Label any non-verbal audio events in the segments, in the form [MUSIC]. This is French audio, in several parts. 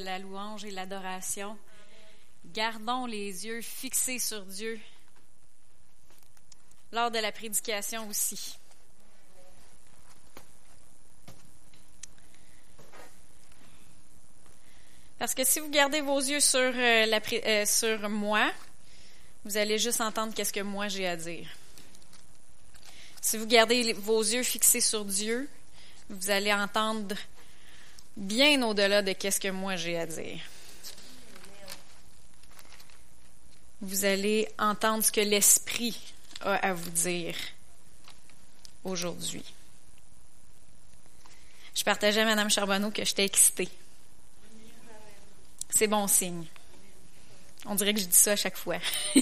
la louange et l'adoration. Gardons les yeux fixés sur Dieu lors de la prédication aussi. Parce que si vous gardez vos yeux sur, euh, la, euh, sur moi, vous allez juste entendre qu'est-ce que moi j'ai à dire. Si vous gardez vos yeux fixés sur Dieu, vous allez entendre bien au-delà de qu'est-ce que moi j'ai à dire. Vous allez entendre ce que l'Esprit a à vous dire aujourd'hui. Je partageais à Mme Charbonneau que j'étais excitée. C'est bon signe. On dirait que je dis ça à chaque fois. [LAUGHS] je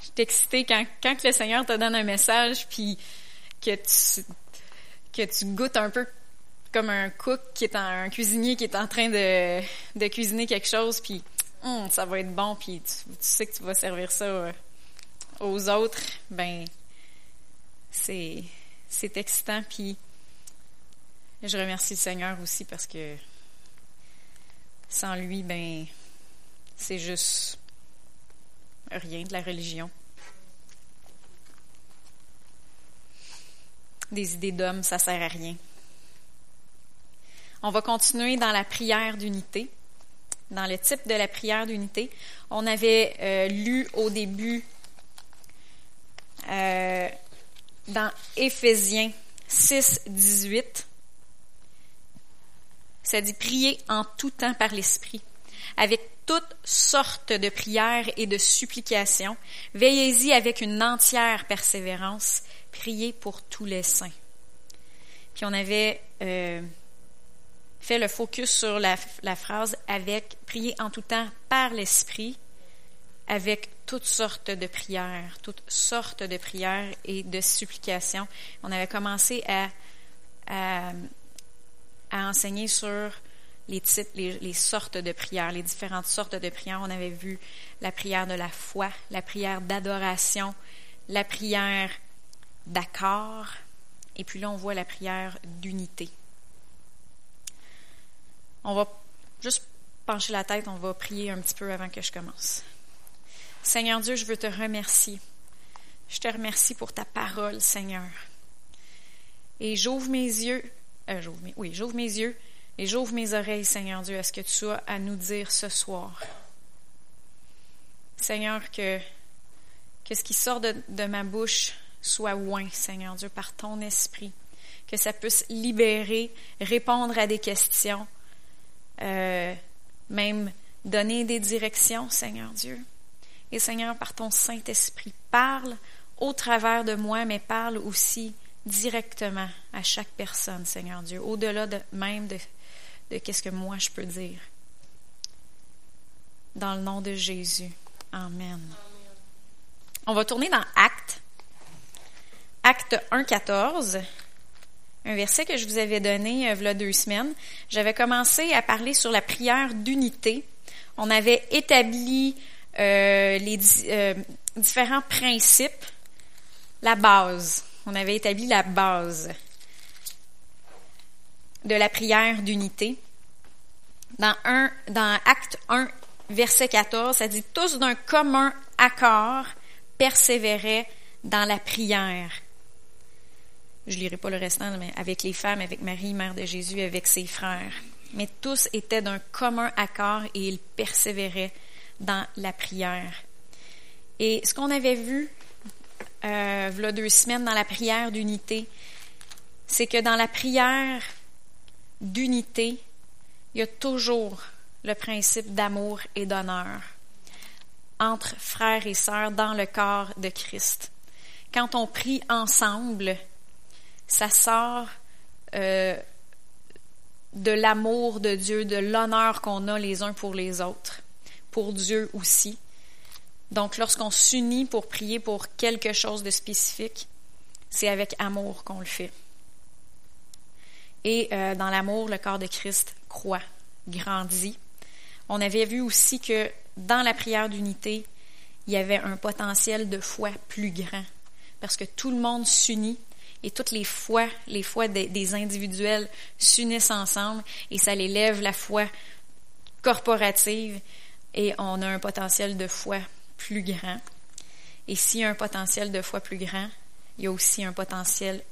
suis excitée quand, quand le Seigneur te donne un message, puis que tu que tu goûtes un peu comme un cook qui est un cuisinier qui est en train de, de cuisiner quelque chose, puis hum, ça va être bon, puis tu, sais que tu vas servir ça euh, aux autres, ben c'est c'est excitant, puis je remercie le Seigneur aussi parce que sans lui, ben c'est juste rien de la religion. Des idées d'hommes, ça sert à rien. On va continuer dans la prière d'unité. Dans le type de la prière d'unité, on avait euh, lu au début euh, dans Éphésiens 6, 18, ça dit prier en tout temps par l'Esprit, avec toutes sortes de prières et de supplications. Veillez-y avec une entière persévérance, prier pour tous les saints. Puis on avait euh, fait le focus sur la, phrase avec prier en tout temps par l'esprit, avec toutes sortes de prières, toutes sortes de prières et de supplications. On avait commencé à, à, enseigner sur les types, les, les, sortes de prières, les différentes sortes de prières. On avait vu la prière de la foi, la prière d'adoration, la prière d'accord. Et puis là, on voit la prière d'unité. On va juste pencher la tête, on va prier un petit peu avant que je commence. Seigneur Dieu, je veux te remercier. Je te remercie pour ta parole, Seigneur. Et j'ouvre mes yeux, euh, oui, j'ouvre mes yeux et j'ouvre mes oreilles, Seigneur Dieu, à ce que tu as à nous dire ce soir. Seigneur, que, ce qui sort de ma bouche soit oint, Seigneur Dieu, par ton esprit, que ça puisse libérer, répondre à des questions, euh, même donner des directions, Seigneur Dieu. Et Seigneur, par ton Saint-Esprit, parle au travers de moi, mais parle aussi directement à chaque personne, Seigneur Dieu, au-delà de, même de, de qu'est-ce que moi je peux dire. Dans le nom de Jésus. Amen. On va tourner dans Actes Acte 1, 14, un verset que je vous avais donné euh, deux semaines. J'avais commencé à parler sur la prière d'unité. On avait établi euh, les euh, différents principes, la base. On avait établi la base de la prière d'unité. Dans, dans Acte 1, verset 14, ça dit tous d'un commun accord persévéraient dans la prière je lirai pas le restant, mais avec les femmes, avec Marie, mère de Jésus, avec ses frères. Mais tous étaient d'un commun accord et ils persévéraient dans la prière. Et ce qu'on avait vu, euh, deux semaines, dans la prière d'unité, c'est que dans la prière d'unité, il y a toujours le principe d'amour et d'honneur entre frères et sœurs dans le corps de Christ. Quand on prie ensemble, ça sort euh, de l'amour de Dieu, de l'honneur qu'on a les uns pour les autres, pour Dieu aussi. Donc, lorsqu'on s'unit pour prier pour quelque chose de spécifique, c'est avec amour qu'on le fait. Et euh, dans l'amour, le corps de Christ croît, grandit. On avait vu aussi que dans la prière d'unité, il y avait un potentiel de foi plus grand, parce que tout le monde s'unit et toutes les foi, les foi des, des individuels s'unissent ensemble et ça élève la foi corporative et on a un potentiel de foi plus grand. Et s'il y a un potentiel de foi plus grand, il y a aussi un potentiel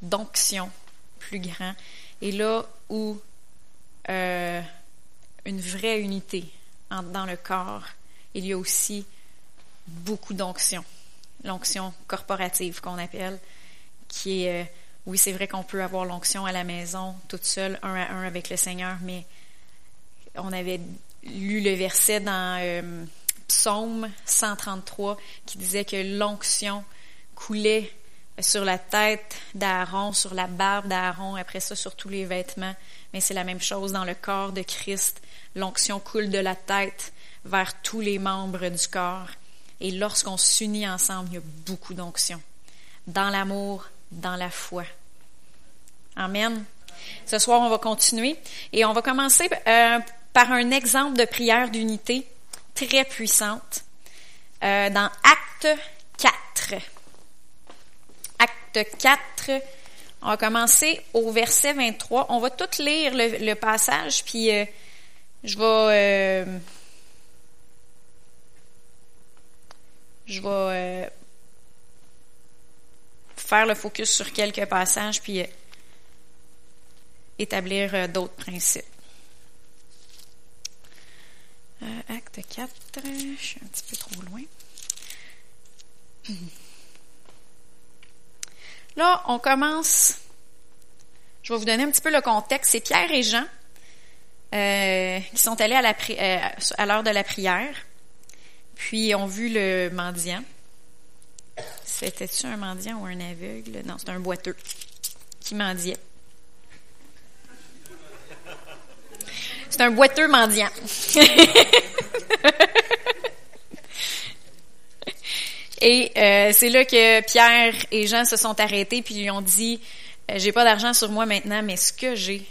d'onction plus grand. Et là où euh, une vraie unité dans le corps, il y a aussi beaucoup d'onction. L'onction corporative qu'on appelle, qui est, euh, oui, c'est vrai qu'on peut avoir l'onction à la maison, toute seule, un à un avec le Seigneur, mais on avait lu le verset dans euh, Psaume 133 qui disait que l'onction coulait sur la tête d'Aaron, sur la barbe d'Aaron, après ça sur tous les vêtements. Mais c'est la même chose dans le corps de Christ. L'onction coule de la tête vers tous les membres du corps. Et lorsqu'on s'unit ensemble, il y a beaucoup d'onction. Dans l'amour, dans la foi. Amen. Ce soir, on va continuer et on va commencer euh, par un exemple de prière d'unité très puissante euh, dans Acte 4. Acte 4, on va commencer au verset 23. On va tout lire le, passage, puis euh, je vais... Je vais faire le focus sur quelques passages, puis établir d'autres principes. Euh, acte 4, je suis un petit peu trop loin. [CLEARS THROAT] Là, on commence. Je vais vous donner un petit peu le contexte. C'est Pierre et Jean euh, qui sont allés euh, à l'heure de la prière, puis ont vu le mendiant. C'était-tu un mendiant ou un aveugle? Non, c'est un boiteux qui mendiait. C'est un boiteux mendiant. [LAUGHS] et euh, c'est là que Pierre et Jean se sont arrêtés puis ils ont dit euh, j'ai pas d'argent sur moi maintenant mais ce que j'ai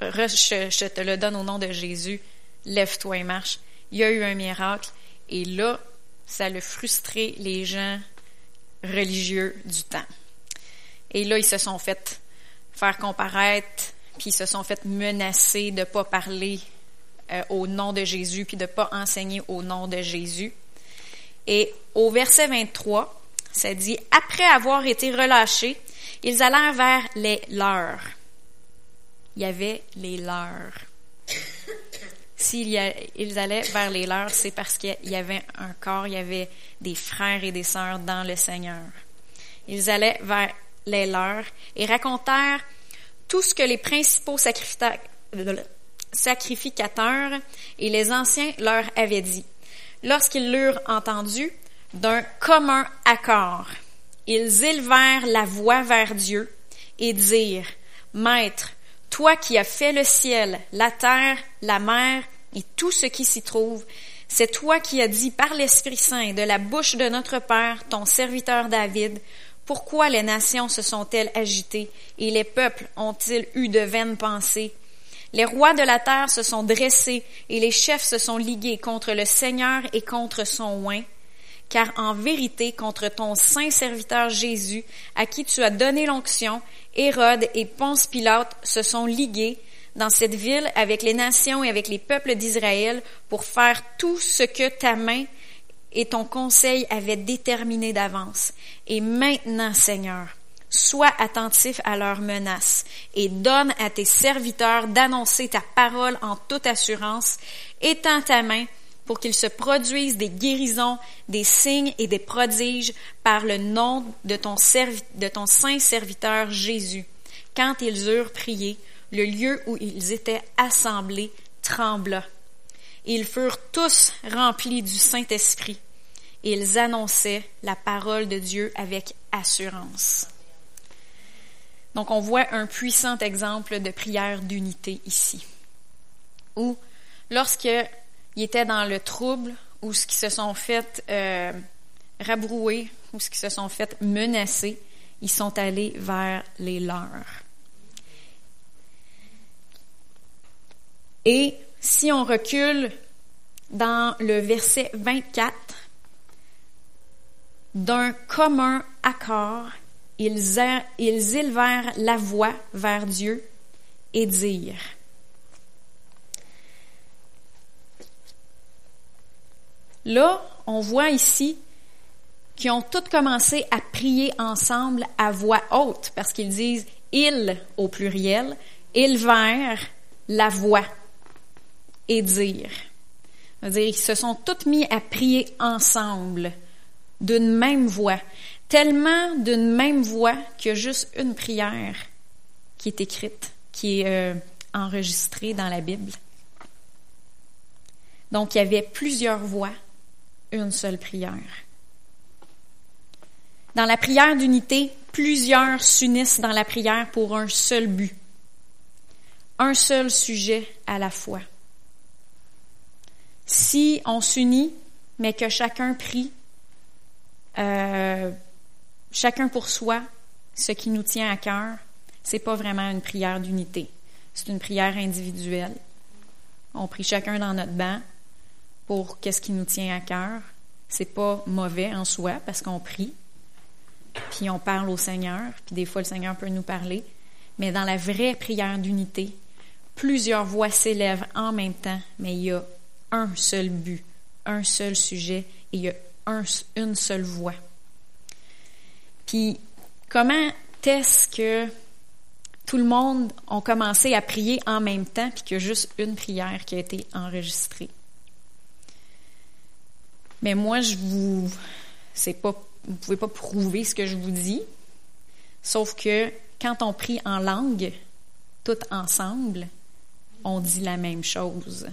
je, te le donne au nom de Jésus lève-toi et marche il y a eu un miracle et là ça a frustré les gens religieux du temps et là ils se sont fait faire comparaître puis ils se sont fait menacer de pas parler euh, au nom de Jésus, puis de pas enseigner au nom de Jésus. Et au verset 23, ça dit, après avoir été relâchés, ils allèrent vers les leurs. Il y avait les leurs. S'ils allaient vers les leurs, c'est parce qu'il y avait un corps, il y avait des frères et des sœurs dans le Seigneur. Ils allaient vers les leurs et racontèrent tout ce que les principaux sacrificateurs et les anciens leur avaient dit. Lorsqu'ils l'eurent entendu, d'un commun accord, ils élevèrent la voix vers Dieu et dirent, Maître, toi qui as fait le ciel, la terre, la mer et tout ce qui s'y trouve, c'est toi qui as dit par l'Esprit Saint de la bouche de notre Père, ton serviteur David, pourquoi les nations se sont-elles agitées et les peuples ont-ils eu de vaines pensées? Les rois de la terre se sont dressés et les chefs se sont ligués contre le Seigneur et contre son oint, car en vérité contre ton saint serviteur Jésus, à qui tu as donné l'onction, Hérode et Ponce Pilate se sont ligués dans cette ville avec les nations et avec les peuples d'Israël pour faire tout ce que ta main et ton conseil avait déterminé d'avance. Et maintenant, Seigneur, sois attentif à leurs menaces et donne à tes serviteurs d'annoncer ta parole en toute assurance. Étends ta main pour qu'il se produisent des guérisons, des signes et des prodiges par le nom de ton saint serviteur Jésus. Quand ils eurent prié, le lieu où ils étaient assemblés trembla. Ils furent tous remplis du Saint-Esprit ils annonçaient la parole de Dieu avec assurance. Donc on voit un puissant exemple de prière d'unité ici, où lorsqu'ils étaient dans le trouble, ou ce qui se sont fait euh, rabrouer, ou ce qui se sont fait menacer, ils sont allés vers les leurs. Et si on recule dans le verset 24, d'un commun accord, ils, ils élevèrent la voix vers Dieu et dirent. Là, on voit ici qu'ils ont tous commencé à prier ensemble à voix haute, parce qu'ils disent ils au pluriel, élevèrent la voix et dire. dire ils se sont tous mis à prier ensemble d'une même voix, tellement d'une même voix qu'il y a juste une prière qui est écrite, qui est euh, enregistrée dans la Bible. Donc il y avait plusieurs voix, une seule prière. Dans la prière d'unité, plusieurs s'unissent dans la prière pour un seul but, un seul sujet à la fois. Si on s'unit, mais que chacun prie, euh, chacun pour soi, ce qui nous tient à cœur, c'est pas vraiment une prière d'unité. C'est une prière individuelle. On prie chacun dans notre banc pour qu'est-ce qui nous tient à cœur. C'est pas mauvais en soi parce qu'on prie, puis on parle au Seigneur, puis des fois le Seigneur peut nous parler. Mais dans la vraie prière d'unité, plusieurs voix s'élèvent en même temps, mais il y a un seul but, un seul sujet, et une seule voix. Puis comment est-ce que tout le monde a commencé à prier en même temps, puis qu'il y a juste une prière qui a été enregistrée? Mais moi, je vous, c'est pas vous pouvez pas prouver ce que je vous dis, sauf que quand on prie en langue, tout ensemble, on dit la même chose.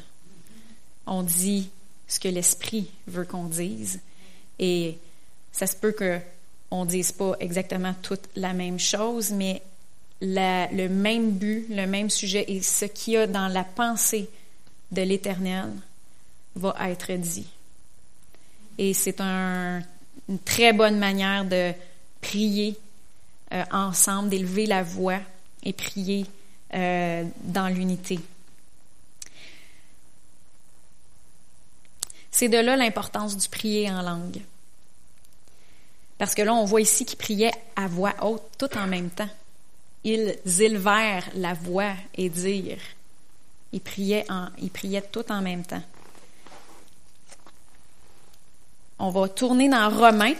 On dit ce que l'Esprit veut qu'on dise. Et ça se peut qu'on ne dise pas exactement toute la même chose, mais le même but, le même sujet et ce qu'il y a dans la pensée de l'Éternel va être dit. Et c'est un une très bonne manière de prier euh, ensemble, d'élever la voix et prier euh, dans l'unité. C'est de là l'importance du prier en langue. Parce que là, on voit ici qu'ils priaient à voix haute, tout en même temps. Ils élevèrent la voix et dirent. Ils priaient, en, ils priaient tout en même temps. On va tourner dans Romains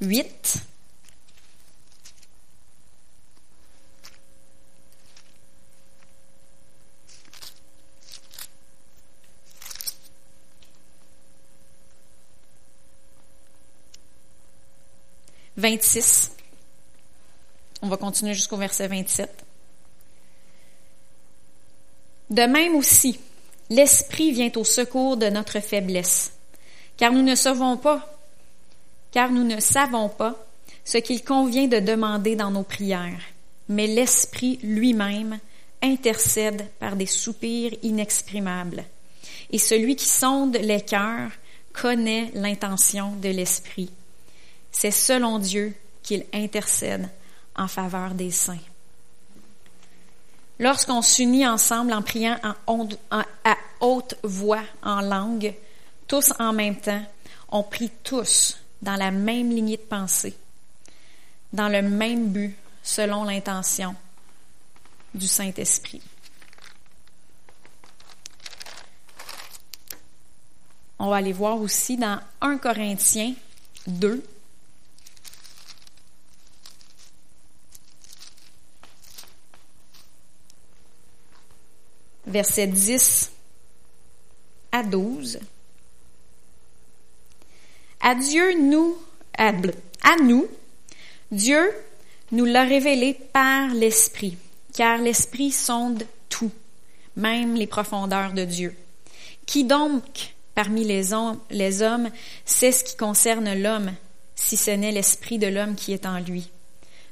8. Vingt-six. On va continuer jusqu'au verset 27. De même aussi, l'Esprit vient au secours de notre faiblesse car nous ne savons pas, car nous ne savons pas ce qu'il convient de demander dans nos prières, mais l'Esprit lui-même intercède par des soupirs inexprimables. Et celui qui sonde les cœurs connaît l'intention de l'Esprit. C'est selon Dieu qu'il intercède en faveur des saints. Lorsqu'on s'unit ensemble en priant à haute voix en langue, tous en même temps, on prie tous dans la même lignée de pensée, dans le même but, selon l'intention du Saint-Esprit. On va aller voir aussi dans 1 Corinthiens 2. Versets 10 à 12. À Dieu, nous, Dieu nous l'a révélé par l'Esprit, car l'Esprit sonde tout, même les profondeurs de Dieu. Qui donc, parmi les hommes, les hommes sait ce qui concerne l'homme, si ce n'est l'Esprit de l'homme qui est en lui?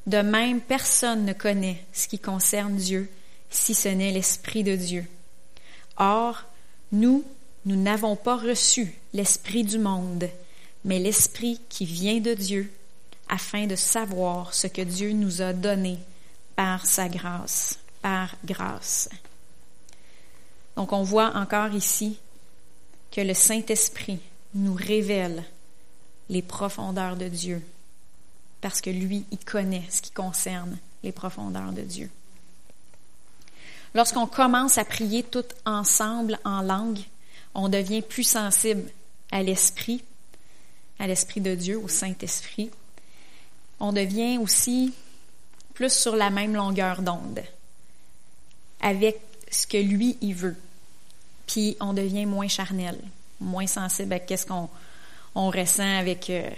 De même, personne ne connaît ce qui concerne Dieu, si ce n'est l'Esprit de Dieu. Or, nous, nous n'avons pas reçu l'Esprit du monde, mais l'Esprit qui vient de Dieu, afin de savoir ce que Dieu nous a donné par sa grâce, par grâce. Donc on voit encore ici que le Saint-Esprit nous révèle les profondeurs de Dieu. parce que lui, il connaît ce qui concerne les profondeurs de Dieu. Lorsqu'on commence à prier tout ensemble en langue, on devient plus sensible à l'Esprit, à l'Esprit de Dieu, au Saint-Esprit. On devient aussi plus sur la même longueur d'onde avec ce que lui, il veut. Puis on devient moins charnel, moins sensible à qu'est-ce qu'on on ressent avec euh,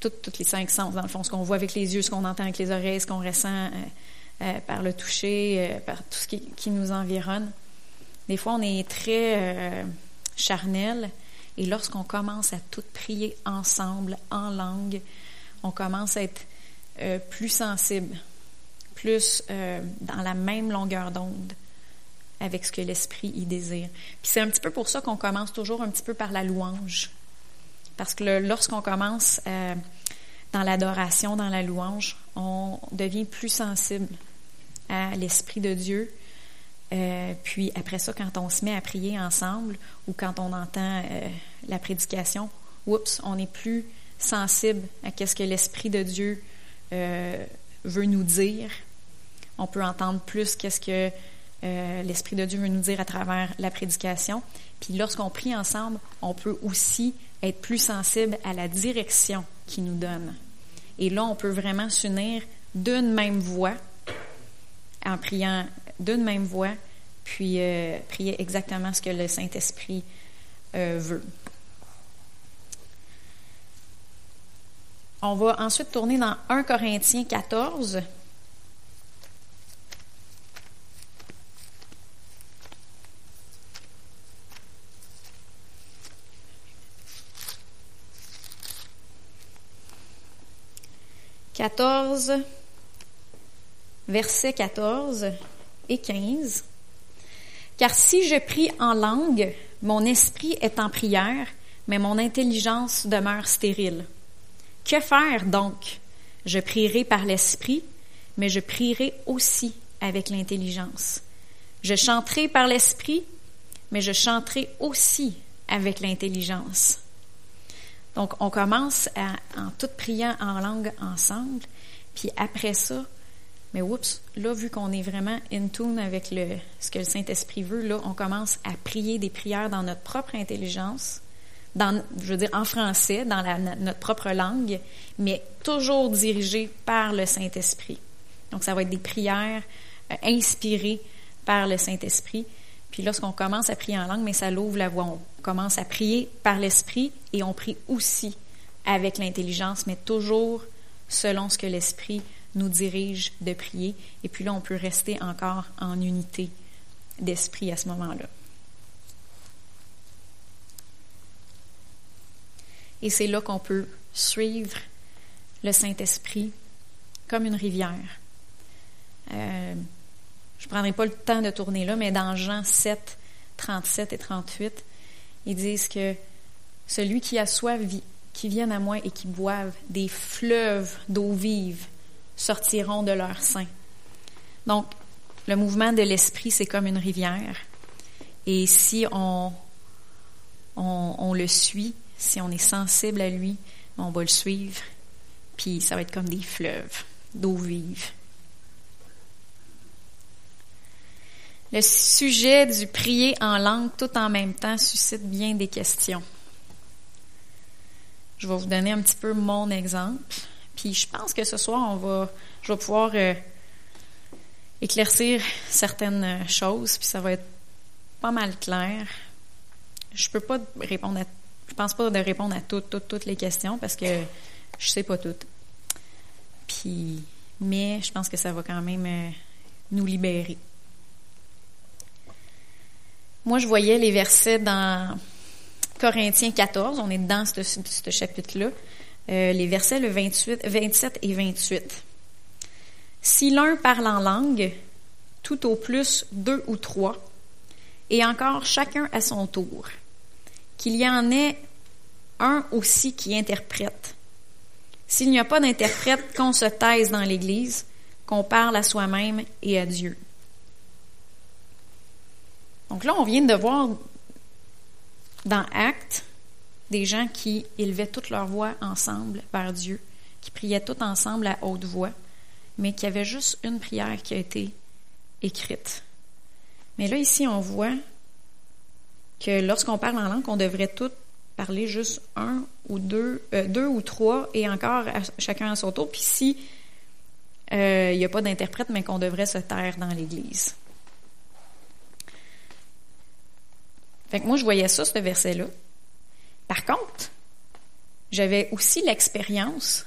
toutes les cinq sens, dans le fond, ce qu'on voit avec les yeux, ce qu'on entend avec les oreilles, ce qu'on ressent euh, euh, par le toucher, par tout ce qui, nous environne. Des fois, on est très charnel, et lorsqu'on commence à tout prier ensemble, en langue, on commence à être plus sensible, plus dans la même longueur d'onde avec ce que l'esprit y désire. Puis c'est un petit peu pour ça qu'on commence toujours un petit peu par la louange. Parce que lorsqu'on commence euh, dans l'adoration, dans la louange, on devient plus sensible à l'esprit de Dieu. Euh, puis après ça, quand on se met à prier ensemble ou quand on entend euh, la prédication, on est plus sensible à ce que l'esprit de Dieu veut nous dire. On peut entendre plus qu'est-ce que euh, l'Esprit de Dieu veut nous dire à travers la prédication. Puis lorsqu'on prie ensemble, on peut aussi être plus sensible à la direction qu'il nous donne. Et là, on peut vraiment s'unir d'une même voix, en priant d'une même voix, puis euh, prier exactement ce que le Saint-Esprit euh, veut. On va ensuite tourner dans 1 Corinthiens 14. 14, versets 14 et 15. Car si je prie en langue, mon esprit est en prière, mais mon intelligence demeure stérile. Que faire donc? Je prierai par l'esprit, mais je prierai aussi avec l'intelligence. Je chanterai par l'esprit, mais je chanterai aussi avec l'intelligence. Donc, on commence en tout priant en langue ensemble, puis après ça, mais oups, là, vu qu'on est vraiment in tune avec ce que le Saint-Esprit veut, là, on commence à prier des prières dans notre propre intelligence, dans, je veux dire, en français, dans notre propre langue, mais toujours dirigées par le Saint-Esprit. Donc, ça va être des prières euh, inspirées par le Saint-Esprit. Puis lorsqu'on commence à prier en langue, mais ça l'ouvre la voie. On commence à prier par l'esprit et on prie aussi avec l'intelligence, mais toujours selon ce que l'esprit nous dirige de prier. Et puis là, on peut rester encore en unité d'esprit à ce moment-là. Et c'est là qu'on peut suivre le Saint-Esprit comme une rivière. Euh, je ne prendrai pas le temps de tourner là, mais dans Jean 7, 37 et 38, ils disent que celui qui a soif, qui vienne à moi et qui boive des fleuves d'eau vive sortiront de leur sein. Donc, le mouvement de l'esprit, c'est comme une rivière. Et si on, on, on, le suit, si on est sensible à lui, on va le suivre. Puis ça va être comme des fleuves d'eau vive. Le sujet du prier en langue tout en même temps suscite bien des questions. Je vais vous donner un petit peu mon exemple. Puis je pense que ce soir, on va, je vais pouvoir euh, éclaircir certaines choses, puis ça va être pas mal clair. Je peux pas répondre à, je pense pas de répondre à toutes, toutes, toutes les questions parce que je sais pas toutes. Puis, mais je pense que ça va quand même euh, nous libérer. Moi, je voyais les versets dans Corinthiens 14, on est dans ce, chapitre-là, euh, les versets le 28, 27 et 28. Si l'un parle en langue, tout au plus deux ou trois, et encore chacun à son tour, qu'il y en ait un aussi qui interprète. S'il n'y a pas d'interprète, qu'on se taise dans l'Église, qu'on parle à soi-même et à Dieu. Donc là, on vient de voir dans Actes des gens qui élevaient toute leur voix ensemble vers Dieu, qui priaient tout ensemble à haute voix, mais qu'il y avait juste une prière qui a été écrite. Mais là, ici, on voit que lorsqu'on parle en langue, on devrait tous parler juste un ou deux, euh, deux ou trois, et encore chacun à son tour. Puis si euh, il n'y a pas d'interprète, mais qu'on devrait se taire dans l'Église. Fait que moi, je voyais ça, ce verset-là. Par contre, j'avais aussi l'expérience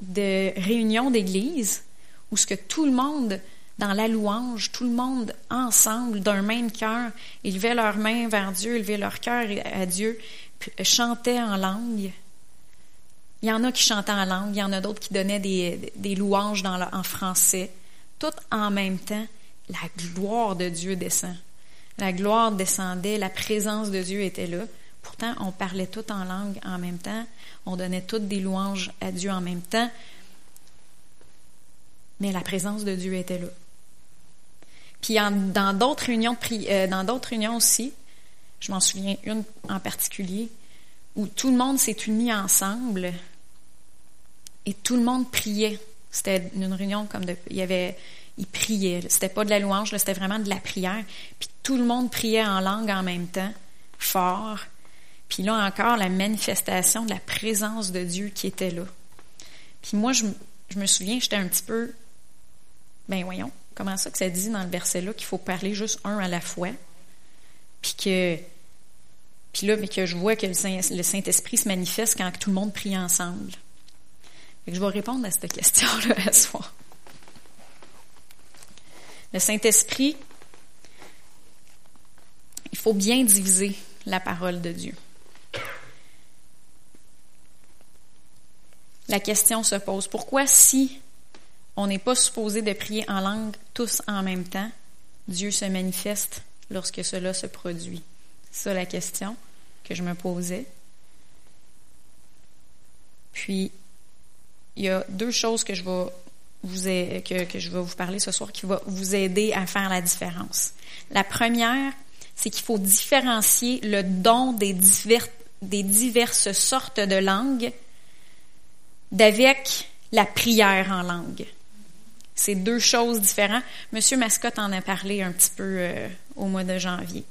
de réunions d'église où ce que tout le monde, dans la louange, tout le monde ensemble, d'un même cœur, élevait leurs mains vers Dieu, élevait leur cœur à Dieu, chantait en langue. Il y en a qui chantaient en langue, il y en a d'autres qui donnaient des, louanges en français. Tout en même temps, la gloire de Dieu descend. La gloire descendait, la présence de Dieu était là. Pourtant, on parlait tout en langue en même temps, on donnait toutes des louanges à Dieu en même temps, mais la présence de Dieu était là. Puis dans d'autres réunions, euh, dans d'autres réunions aussi, je m'en souviens une en particulier, où tout le monde s'est uni ensemble et tout le monde priait. C'était une réunion comme de, il y avait, ils priaient. C'était pas de la louange, c'était vraiment de la prière. Puis tout le monde priait en langue en même temps, fort. Puis là encore, la manifestation de la présence de Dieu qui était là. Puis moi, je, me souviens, j'étais un petit peu, ben voyons, comment ça que ça dit dans le verset-là qu'il faut parler juste un à la fois, puis que, puis là, mais que je vois que le Saint-Esprit se manifeste quand tout le monde prie ensemble. Je vais répondre à cette question-là [LAUGHS] à soir. Le Saint-Esprit, il faut bien diviser la parole de Dieu. La question se pose, pourquoi si on n'est pas supposé de prier en langue tous en même temps, Dieu se manifeste lorsque cela se produit? C'est ça la question que je me posais. Puis, il y a deux choses que je vais vous, que, je vais vous parler ce soir qui vont vous aider à faire la différence. La première, c'est qu'il faut différencier le don des, des diverses sortes de langues d'avec la prière en langue. C'est deux choses différentes. Monsieur Mascotte en a parlé un petit peu euh, au mois de janvier.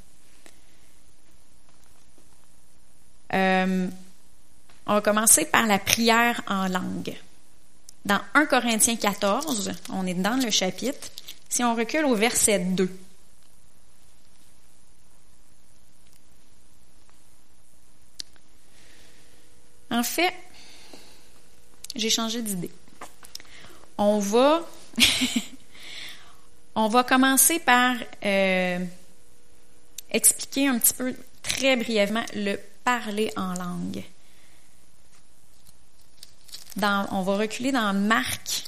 Euh, on va commencer par la prière en langue. Dans 1 Corinthiens 14, on est dans le chapitre. Si on recule au verset 2. En fait, j'ai changé d'idée. On va, [LAUGHS] on va commencer par euh, expliquer un petit peu très brièvement le parler en langue. Dans, on va reculer dans Marc.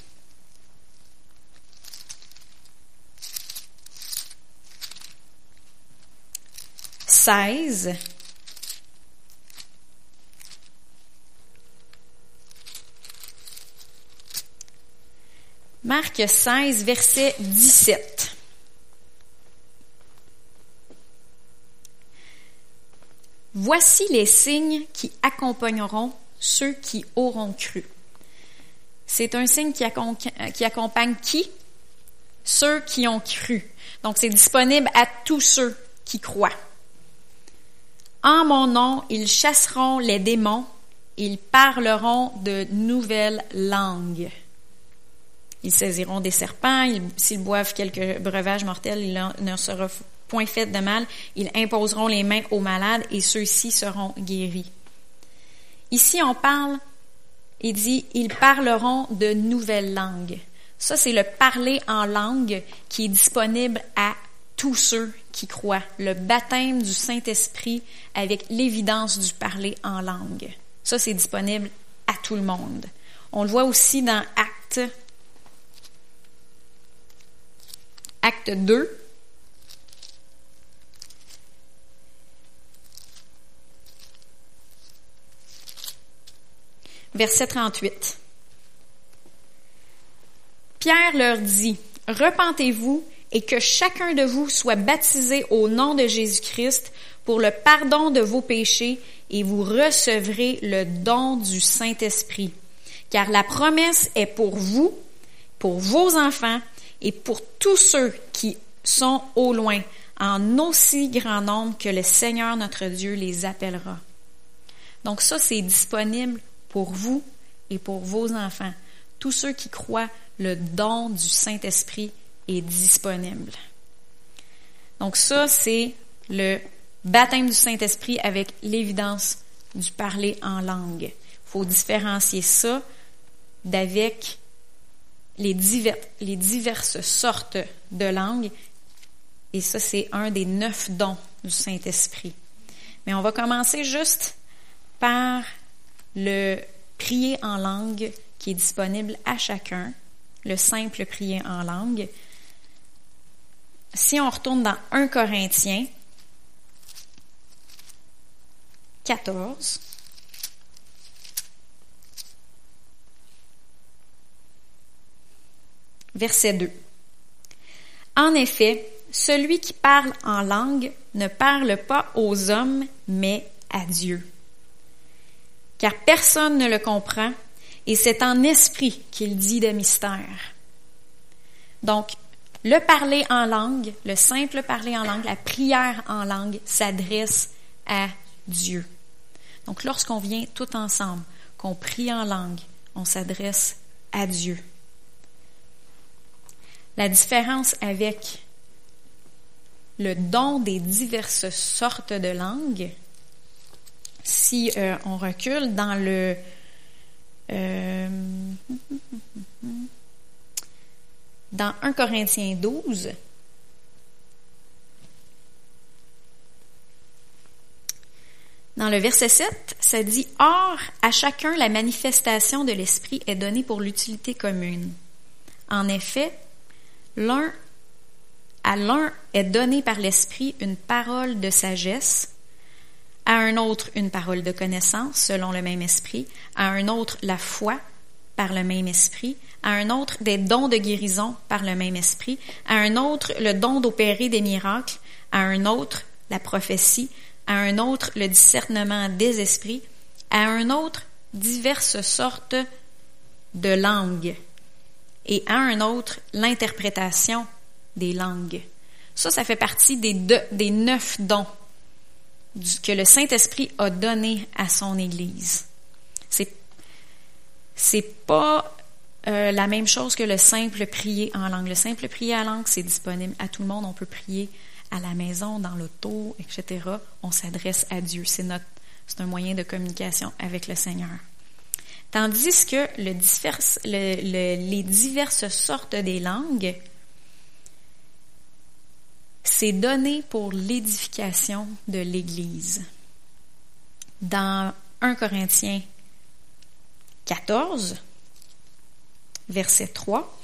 « 16 Marc 16, verset 17. Voici les signes qui accompagneront ceux qui auront cru. C'est un signe qui, accompagne qui? Ceux qui ont cru. Donc, c'est disponible à tous ceux qui croient. En mon nom, ils chasseront les démons, ils parleront de nouvelles langues. Ils saisiront des serpents, s'ils boivent quelques breuvages mortels, il ne sera point fait de mal. Ils imposeront les mains aux malades et ceux-ci seront guéris. Ici, on parle, il dit, ils parleront de nouvelles langues. Ça, c'est le parler en langue qui est disponible à tous ceux qui croient. Le baptême du Saint-Esprit avec l'évidence du parler en langue. Ça, c'est disponible à tout le monde. On le voit aussi dans Actes acte 2. Verset 38. Pierre leur dit, Repentez-vous et que chacun de vous soit baptisé au nom de Jésus-Christ pour le pardon de vos péchés et vous recevrez le don du Saint-Esprit car la promesse est pour vous, pour vos enfants et pour tous ceux qui sont au loin, en aussi grand nombre que le Seigneur notre Dieu les appellera. Donc ça, c'est disponible pour vous et pour vos enfants. Tous ceux qui croient, le don du Saint-Esprit est disponible. Donc ça, c'est le baptême du Saint-Esprit avec l'évidence du parler en langue. Il faut différencier ça d'avec les, diverses sortes de langues. Et ça, c'est un des neuf dons du Saint-Esprit. Mais on va commencer juste par le prier en langue qui est disponible à chacun, le simple prier en langue. Si on retourne dans 1 Corinthiens 14, verset 2. En effet, celui qui parle en langue ne parle pas aux hommes, mais à Dieu. Car personne ne le comprend, et c'est en esprit qu'il dit des mystères. Donc, le parler en langue, le simple parler en langue, la prière en langue s'adresse à Dieu. Donc, lorsqu'on vient tout ensemble, qu'on prie en langue, on s'adresse à Dieu. La différence avec le don des diverses sortes de langues, si euh, on recule dans le euh, dans 1 Corinthiens 12, Dans le verset 7, ça dit Or, à chacun la manifestation de l'Esprit est donnée pour l'utilité commune. En effet, l'un à l'un est donné par l'Esprit une parole de sagesse, à un autre une parole de connaissance selon le même esprit, à un autre la foi par le même esprit, à un autre des dons de guérison par le même esprit, à un autre le don d'opérer des miracles, à un autre la prophétie, à un autre le discernement des esprits, à un autre diverses sortes de langues, et à un autre l'interprétation des langues. Ça, ça fait partie des, neuf dons que le Saint-Esprit a donnés à son Église. C'est, c'est pas euh, la même chose que le simple prier en langue. Le simple prier en langue, c'est disponible à tout le monde. On peut prier à la maison, dans l'auto, etc., on s'adresse à Dieu. C'est notre, c'est un moyen de communication avec le Seigneur. Tandis que le les diverses sortes des langues, c'est donné pour l'édification de l'Église. Dans 1 Corinthiens 14, verset 3,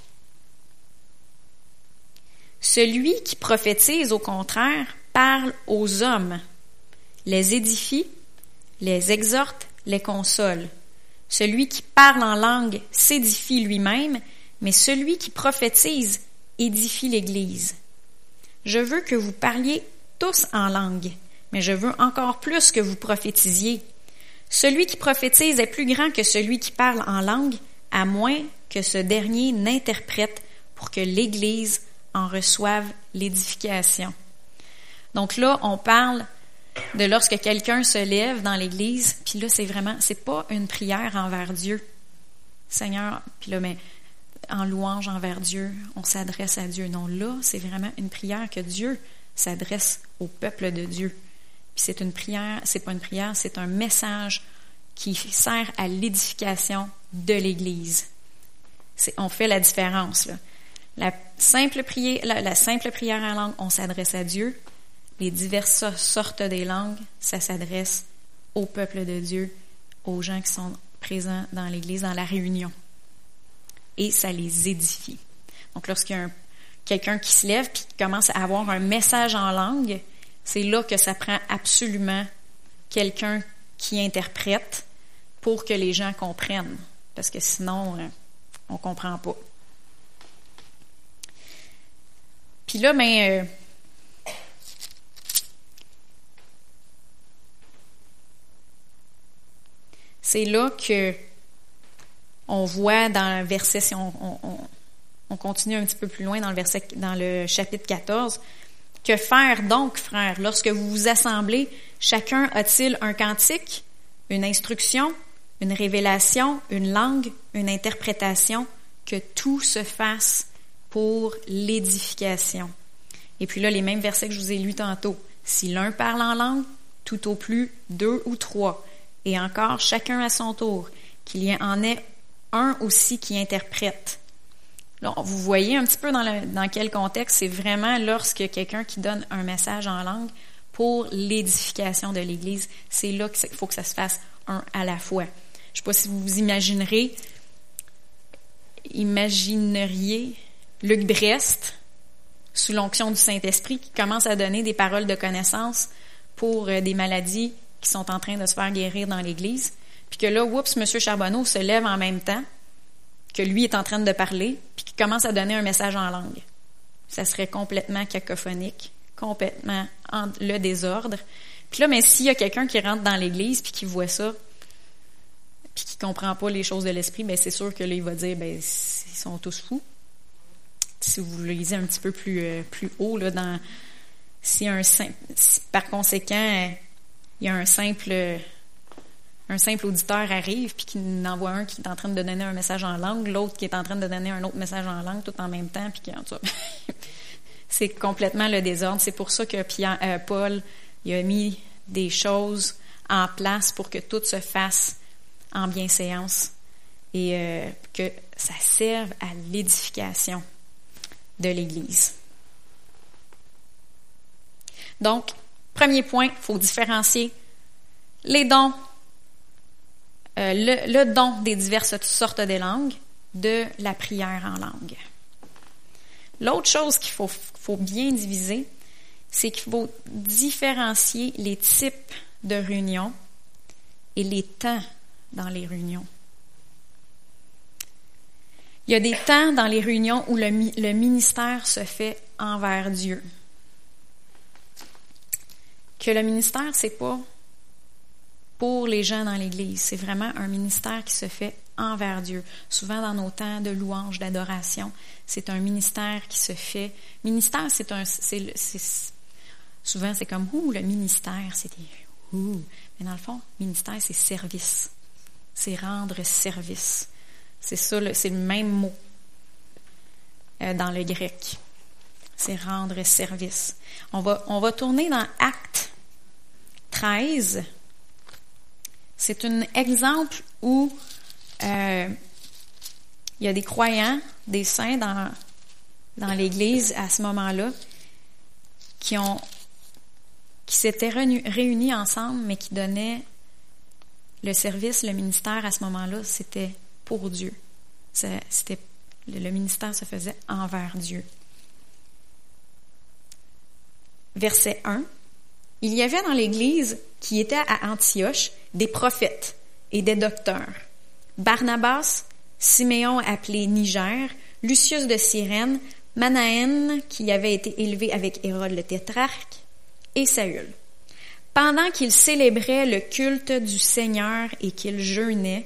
celui qui prophétise, au contraire, parle aux hommes, les édifie, les exhorte, les console. Celui qui parle en langue s'édifie lui-même, mais celui qui prophétise édifie l'Église. Je veux que vous parliez tous en langue, mais je veux encore plus que vous prophétisiez. Celui qui prophétise est plus grand que celui qui parle en langue, à moins que ce dernier n'interprète pour que l'Église en reçoivent l'édification. Donc là, on parle de lorsque quelqu'un se lève dans l'Église, puis là, c'est vraiment, c'est pas une prière envers Dieu. Seigneur, puis là, mais en louange envers Dieu, on s'adresse à Dieu. Non, là, c'est vraiment une prière que Dieu s'adresse au peuple de Dieu. Puis c'est une prière, c'est pas une prière, c'est un message qui sert à l'édification de l'Église. on fait la différence, là. La simple, prière, la, simple prière en langue, on s'adresse à Dieu. Les diverses sortes des langues, ça s'adresse au peuple de Dieu, aux gens qui sont présents dans l'Église, dans la réunion. Et ça les édifie. Donc, lorsqu'il y a quelqu'un qui se lève et qui commence à avoir un message en langue, c'est là que ça prend absolument quelqu'un qui interprète pour que les gens comprennent. Parce que sinon, euh, on ne comprend pas. Puis là, ben, c'est là que on voit dans le verset, si on, on, continue un petit peu plus loin dans le dans le chapitre 14, que faire donc, frères, lorsque vous vous assemblez, chacun a-t-il un cantique, une instruction, une révélation, une langue, une interprétation, que tout se fasse pour l'édification? Et puis là, les mêmes versets que je vous ai lus tantôt. Si l'un parle en langue, tout au plus deux ou trois, et encore chacun à son tour, qu'il y en ait un aussi qui interprète. vous voyez un petit peu dans, dans quel contexte, c'est vraiment lorsque quelqu'un qui donne un message en langue pour l'édification de l'Église, c'est là qu'il faut que ça se fasse un à la fois. Je ne sais pas si vous vous imaginerez, imagineriez Luc Brest, sous l'onction du Saint-Esprit, qui commence à donner des paroles de connaissance pour euh, des maladies qui sont en train de se faire guérir dans l'Église. Puis que là, oups, M. Charbonneau se lève en même temps que lui est en train de parler, puis qui commence à donner un message en langue. Ça serait complètement cacophonique, complètement en, le désordre. Puis là, mais s'il y a quelqu'un qui rentre dans l'Église puis qui voit ça, puis qui comprend pas les choses de l'esprit, ben c'est sûr que là, il va dire, ben ils sont tous fous si vous le lisez un petit peu plus, euh, plus haut, là, dans, si un par conséquent, il y a un simple, un simple auditeur arrive, puis qu'il en voit un qui est en train de donner un message en langue, l'autre qui est en train de donner un autre message en langue, tout en même temps, puis [LAUGHS] c'est complètement le désordre. C'est pour ça que euh, Paul a mis des choses en place pour que tout se fasse en bienséance et euh, que ça serve à l'édification de l'Église. Donc, premier point, il faut différencier les dons, euh, le, don des diverses sortes de langues de la prière en langue. L'autre chose qu'il faut, faut bien diviser, c'est qu'il faut différencier les types de réunions et les temps dans les réunions. Il y a des temps dans les réunions où le, ministère se fait envers Dieu. Que le ministère, c'est pas pour les gens dans l'Église, c'est vraiment un ministère qui se fait envers Dieu. Souvent dans nos temps de louange, d'adoration, c'est un ministère qui se fait. Ministère, c'est un, c'est, souvent c'est comme ouh le ministère, c'est ouh, mais dans le fond, ministère c'est service, c'est rendre service. C'est ça, c'est le même mot euh, dans le grec. C'est rendre service. On va, on va tourner dans Acte 13. C'est un exemple où euh, il y a des croyants, des saints dans, dans l'Église à ce moment-là qui ont qui s'étaient réunis ensemble, mais qui donnaient le service, le ministère à ce moment-là, c'était pour Dieu. C'était, le ministère se faisait envers Dieu. Verset 1. Il y avait dans l'Église qui était à Antioche des prophètes et des docteurs. Barnabas, Siméon appelé Niger, Lucius de Cyrène, Manaën qui avait été élevé avec Hérode le tétrarque, et Saül. Pendant qu'ils célébraient le culte du Seigneur et qu'ils jeûnaient,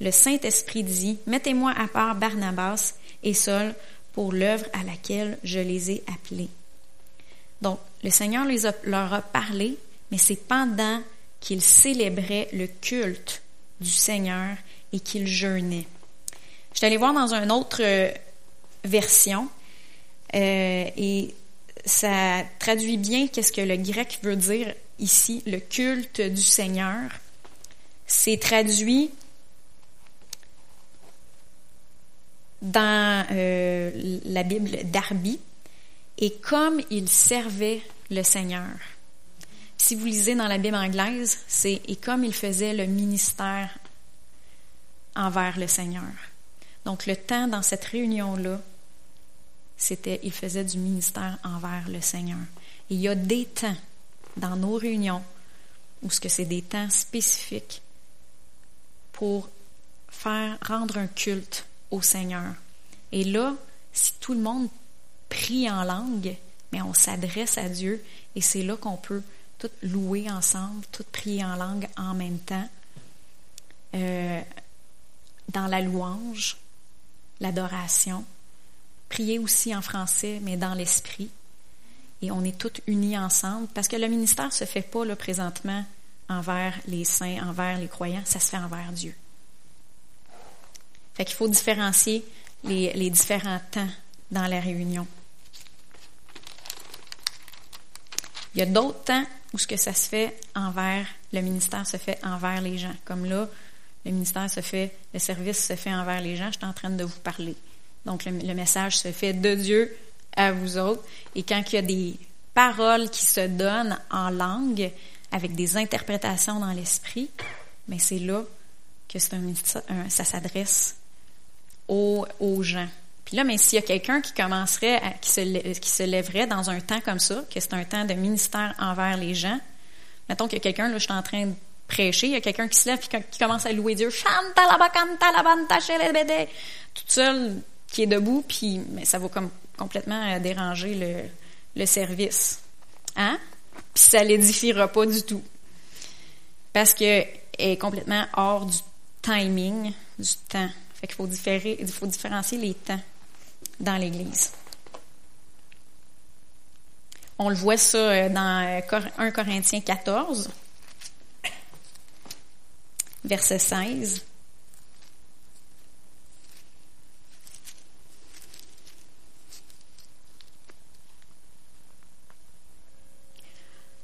le Saint-Esprit dit, Mettez-moi à part Barnabas et Saul pour l'œuvre à laquelle je les ai appelés. Le Seigneur leur a parlé, mais c'est pendant qu'ils célébraient le culte du Seigneur et qu'ils jeûnaient. Je suis allée voir dans une autre euh, version euh, et ça traduit bien qu'est-ce que le grec veut dire ici, le culte du Seigneur. C'est traduit dans euh, la Bible d'Arby, et comme il servait le Seigneur. Si vous lisez dans la Bible anglaise, c'est et comme il faisait le ministère envers le Seigneur. Donc le temps dans cette réunion-là, c'était il faisait du ministère envers le Seigneur. il y a des temps dans nos réunions où ce que c'est des temps spécifiques pour faire rendre un culte au Seigneur. Et là, si tout le monde prie en langue, mais on s'adresse à Dieu et c'est là qu'on peut tout louer ensemble, tout prier en langue en même temps. Euh, dans la louange, l'adoration. Prier aussi en français, mais dans l'esprit. Et on est toutes unis ensemble parce que le ministère se fait pas là, présentement envers les saints, envers les croyants, ça se fait envers Dieu. Fait qu'il faut différencier les différents temps dans la réunion. Il y a d'autres temps où ce que ça se fait envers, le ministère se fait envers les gens. Comme là, le ministère se fait, le service se fait envers les gens, je suis en train de vous parler. Donc, le, message se fait de Dieu à vous autres. Et quand il y a des paroles qui se donnent en langue, avec des interprétations dans l'esprit, mais ben, c'est là que un, ça s'adresse aux gens. Puis là, mais s'il y a quelqu'un qui commencerait, qui, se, qui se lèverait dans un temps comme ça, que c'est un temps de ministère envers les gens, mettons qu'il y a quelqu'un, là, je suis en train de prêcher, il y a quelqu'un qui se lève et qui commence à louer Dieu, toute seule qui est debout, puis mais ça va comme complètement euh, déranger le, le service. Hein? Puis ça l'édifiera pas du tout. Parce que est complètement hors du timing, du temps. Fait qu'il faut différer, il faut différencier les temps dans l'Église. On le voit ça euh, dans 1 euh, Corinthiens 14, verset 16.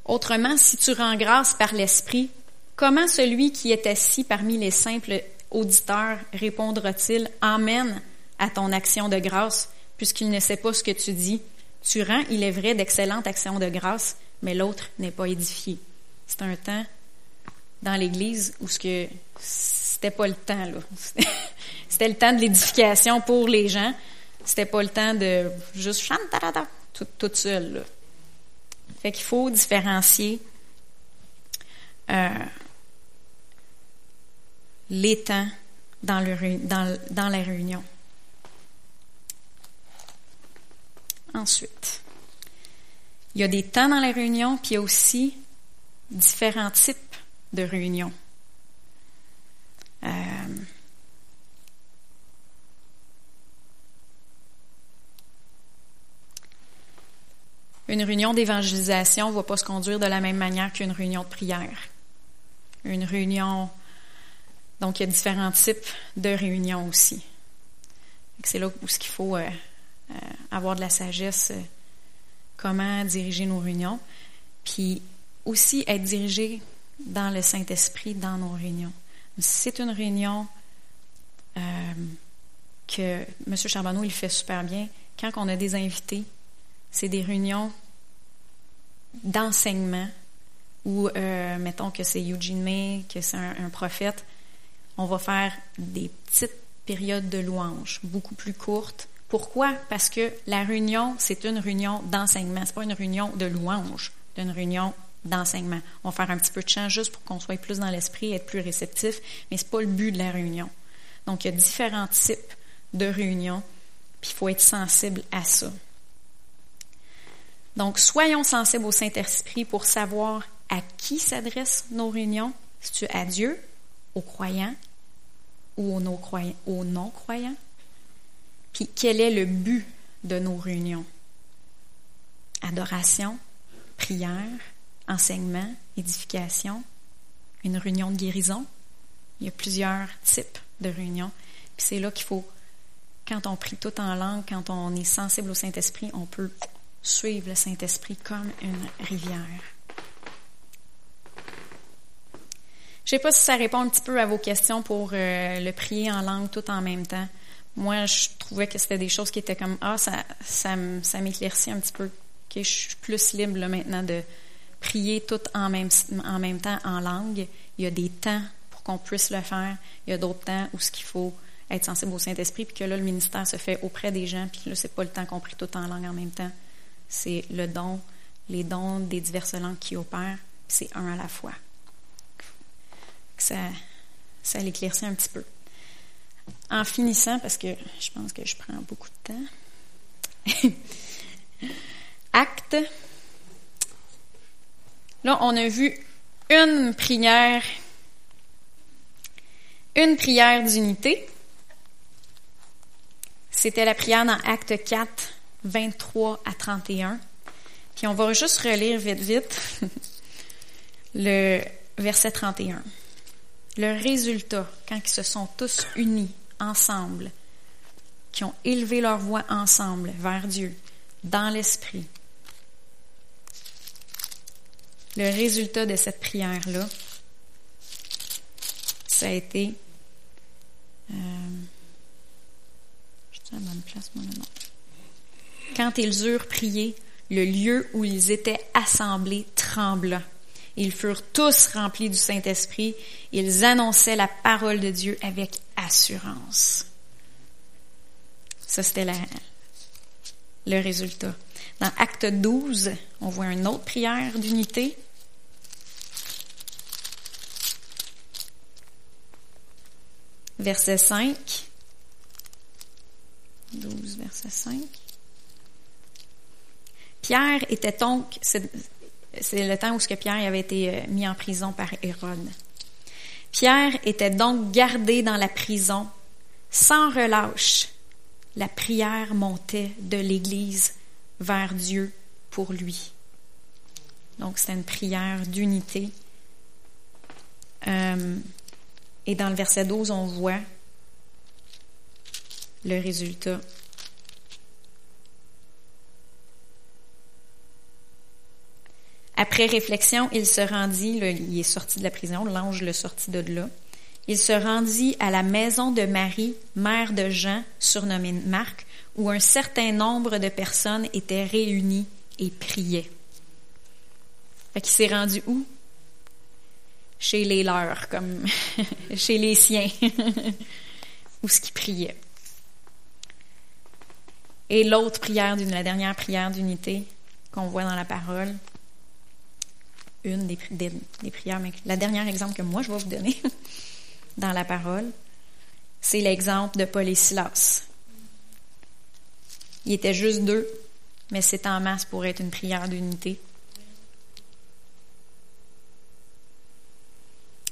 Autrement, si tu rends grâce par l'Esprit, comment celui qui est assis parmi les simples auditeurs répondra-t-il Amen à ton action de grâce, puisqu'il ne sait pas ce que tu dis. Tu rends, il est vrai, d'excellentes actions de grâce, mais l'autre n'est pas édifié. C'est un temps dans l'Église où ce que c'était pas le temps là. [LAUGHS] C'était le temps de l'édification pour les gens. C'était pas le temps de juste chanter tout, toute seule. Là. Fait qu'il faut différencier euh, les temps dans, le, dans, dans la réunion. Ensuite, il y a des temps dans les réunions, puis il y a aussi différents types de réunions. Euh, une réunion d'évangélisation ne va pas se conduire de la même manière qu'une réunion de prière. Une réunion, donc il y a différents types de réunions aussi. C'est là où qu'il faut euh, euh, avoir de la sagesse, euh, comment diriger nos réunions, puis aussi être dirigé dans le Saint-Esprit dans nos réunions. C'est une réunion euh, que M. Charbonneau, il fait super bien. Quand on a des invités, c'est des réunions d'enseignement où, mettons que c'est Eugene May, que c'est un, un, prophète, on va faire des petites périodes de louange, beaucoup plus courtes, pourquoi? Parce que la réunion, c'est une réunion d'enseignement. C'est pas une réunion de louange, c'est une réunion d'enseignement. On va faire un petit peu de chant juste pour qu'on soit plus dans l'esprit, être plus réceptif, mais c'est pas le but de la réunion. Donc, il y a différents types de réunions, puis il faut être sensible à ça. Donc, soyons sensibles au Saint-Esprit pour savoir à qui s'adressent nos réunions. Si tu à Dieu, aux croyants ou aux non-croyants? Puis quel est le but de nos réunions? Adoration, prière, enseignement, édification, une réunion de guérison. Il y a plusieurs types de réunions. Puis c'est là qu'il faut, quand on prie tout en langue, quand on est sensible au Saint-Esprit, on peut suivre le Saint-Esprit comme une rivière. Je ne sais pas si ça répond un petit peu à vos questions pour euh, le prier en langue tout en même temps moi, je trouvais que c'était des choses qui étaient comme Ah, ça, ça, ça m'éclaircit un petit peu. que je suis plus libre là, maintenant de prier tout en même, en même temps en langue. Il y a des temps pour qu'on puisse le faire. Il y a d'autres temps où ce qu'il faut être sensible au Saint-Esprit, puis que là, le ministère se fait auprès des gens, puis là, c'est pas le temps qu'on prie tout en langue en même temps. C'est le don, les dons des diverses langues qui opèrent, c'est un à la fois. Ça, ça l'éclaircit un petit peu. En finissant, parce que je pense que je prends beaucoup de temps. [LAUGHS] Acte. Là, on a vu une prière, une prière d'unité. C'était la prière dans Acte 4, 23 à 31. Puis on va juste relire vite, vite [LAUGHS] le verset 31. Le résultat, quand ils se sont tous unis ensemble, qui ont élevé leur voix ensemble vers Dieu, dans l'esprit, le résultat de cette prière-là, ça a été. Euh, je à la bonne place, mon nom. Quand ils eurent prié, le lieu où ils étaient assemblés trembla. Ils furent tous remplis du Saint-Esprit. Ils annonçaient la parole de Dieu avec assurance. Ça, c'était le résultat. Dans Acte 12, on voit une autre prière d'unité. Verset 5. 12, verset 5. Pierre était donc, c'est le temps où ce que Pierre avait été euh, mis en prison par Hérode. Pierre était donc gardé dans la prison sans relâche. La prière montait de l'Église vers Dieu pour lui. Donc c'est une prière d'unité. Euh, et dans le verset 12, on voit le résultat. Après réflexion, il se rendit, il est sorti de la prison, l'ange le sortit de là. Il se rendit à la maison de Marie, mère de Jean, surnommée Marc, où un certain nombre de personnes étaient réunies et priaient. Fait qu'il s'est rendu où? Chez les leurs, comme [LAUGHS] chez les siens, [LAUGHS] où ce qui priait. Et l'autre prière, la dernière prière d'unité qu'on voit dans la parole, une des, prières, mais la dernière exemple que moi je vais vous donner [LAUGHS] dans la parole, c'est l'exemple de Paul et Silas. Il était juste deux, mais c'est en masse pour être une prière d'unité.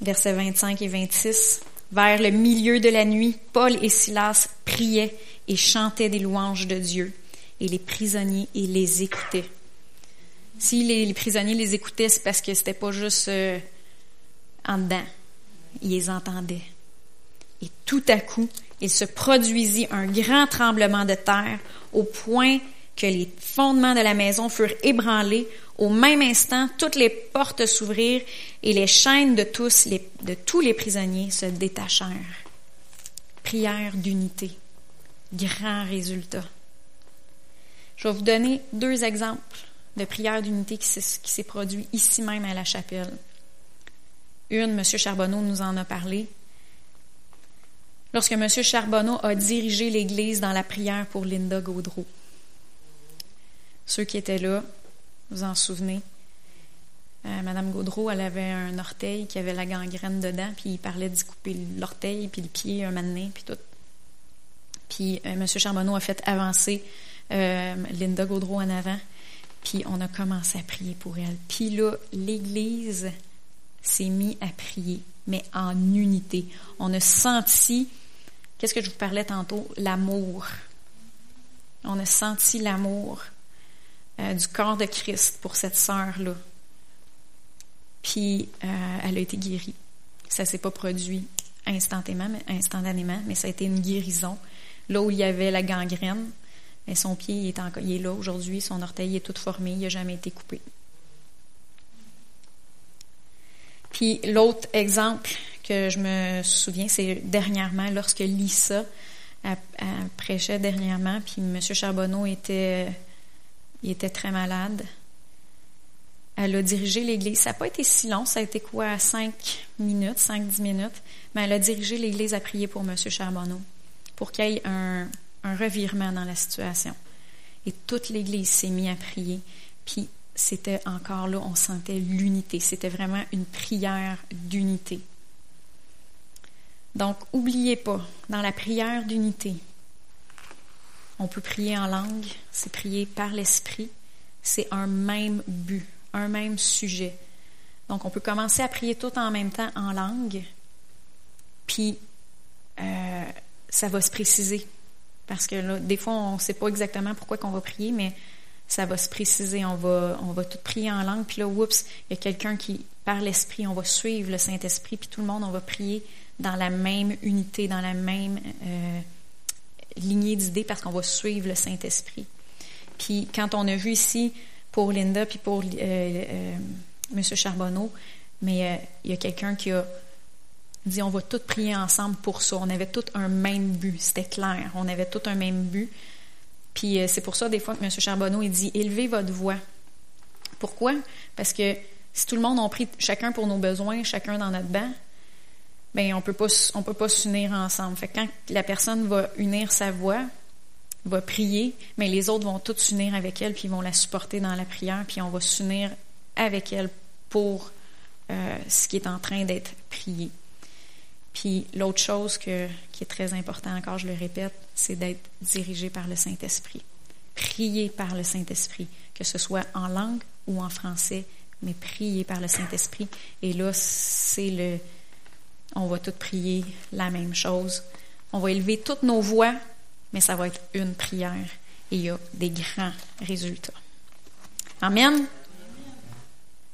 Versets 25 et 26. Vers le milieu de la nuit, Paul et Silas priaient et chantaient des louanges de Dieu, et les prisonniers les écoutaient. Si les, prisonniers les écoutaient, c'est parce que c'était pas juste euh, en dedans. Ils les entendaient. Et tout à coup, il se produisit un grand tremblement de terre au point que les fondements de la maison furent ébranlés. Au même instant, toutes les portes s'ouvrirent et les chaînes de tous les, de tous les prisonniers se détachèrent. Prière d'unité. Grand résultat. Je vais vous donner deux exemples de prière d'unité qui s'est produit ici même à la chapelle. Une, M. Charbonneau nous en a parlé. Lorsque M. Charbonneau a dirigé l'Église dans la prière pour Linda Gaudreau. Ceux qui étaient là, vous en souvenez. Euh, Madame Gaudreau, elle avait un orteil qui avait la gangrène dedans, puis il parlait d'y couper l'orteil, puis le pied un matin, puis tout. Puis euh, M. Charbonneau a fait avancer euh, Linda Gaudreau en avant. Puis on a commencé à prier pour elle. Puis là, l'Église s'est mise à prier, mais en unité. On a senti, qu'est-ce que je vous parlais tantôt, l'amour. On a senti l'amour euh, du corps de Christ pour cette sœur-là. Puis euh, elle a été guérie. Ça s'est pas produit instantanément, mais, instantanément, mais ça a été une guérison. Là où il y avait la gangrène, mais son pied, il est, encore, il est là aujourd'hui, son orteil est tout formé, il n'a jamais été coupé. Puis l'autre exemple que je me souviens, c'est dernièrement, lorsque Lisa prêchait dernièrement, puis M. Charbonneau était, il était très malade. Elle a dirigé l'Église. Ça n'a pas été si long, ça a été quoi, cinq minutes, cinq, dix minutes, mais elle a dirigé l'Église à prier pour M. Charbonneau, pour qu'il ait un, un revirement dans la situation. Et toute l'Église s'est mise à prier. Puis c'était encore là, on sentait l'unité. C'était vraiment une prière d'unité. Donc, oubliez pas, dans la prière d'unité, on peut prier en langue, c'est prier par l'esprit, c'est un même but, un même sujet. Donc, on peut commencer à prier tout en même temps en langue, puis euh, ça va se préciser Parce que là, des fois, on ne sait pas exactement pourquoi qu'on va prier, mais ça va se préciser. On va, on va tout prier en langue, puis là, oups, il y a quelqu'un qui, par l'Esprit, on va suivre le Saint-Esprit, puis tout le monde, on va prier dans la même unité, dans la même euh, lignée d'idées, parce qu'on va suivre le Saint-Esprit. Puis quand on a vu ici pour Linda, puis pour euh, euh, M. Charbonneau, mais il y a quelqu'un qui a dit on va tous prier ensemble pour ça. On avait tout un même but, c'était clair. On avait tout un même but. Puis euh, c'est pour ça des fois que M. Charbonneau il dit élevez votre voix. Pourquoi? Parce que si tout le monde on prie chacun pour nos besoins, chacun dans notre banc, ben on peut pas on peut pas s'unir ensemble. Fait que quand la personne va unir sa voix, va prier, mais les autres vont tous s'unir avec elle puis ils vont la supporter dans la prière puis on va s'unir avec elle pour euh, ce qui est en train d'être prié. Puis l'autre chose qui est très important encore, je le répète, c'est d'être dirigé par le Saint-Esprit. Prier par le Saint-Esprit, que ce soit en langue ou en français, mais prier par le Saint-Esprit. Et là, c'est le... On va tous prier la même chose. On va élever toutes nos voix, mais ça va être une prière. Et il y a des grands résultats. Amen.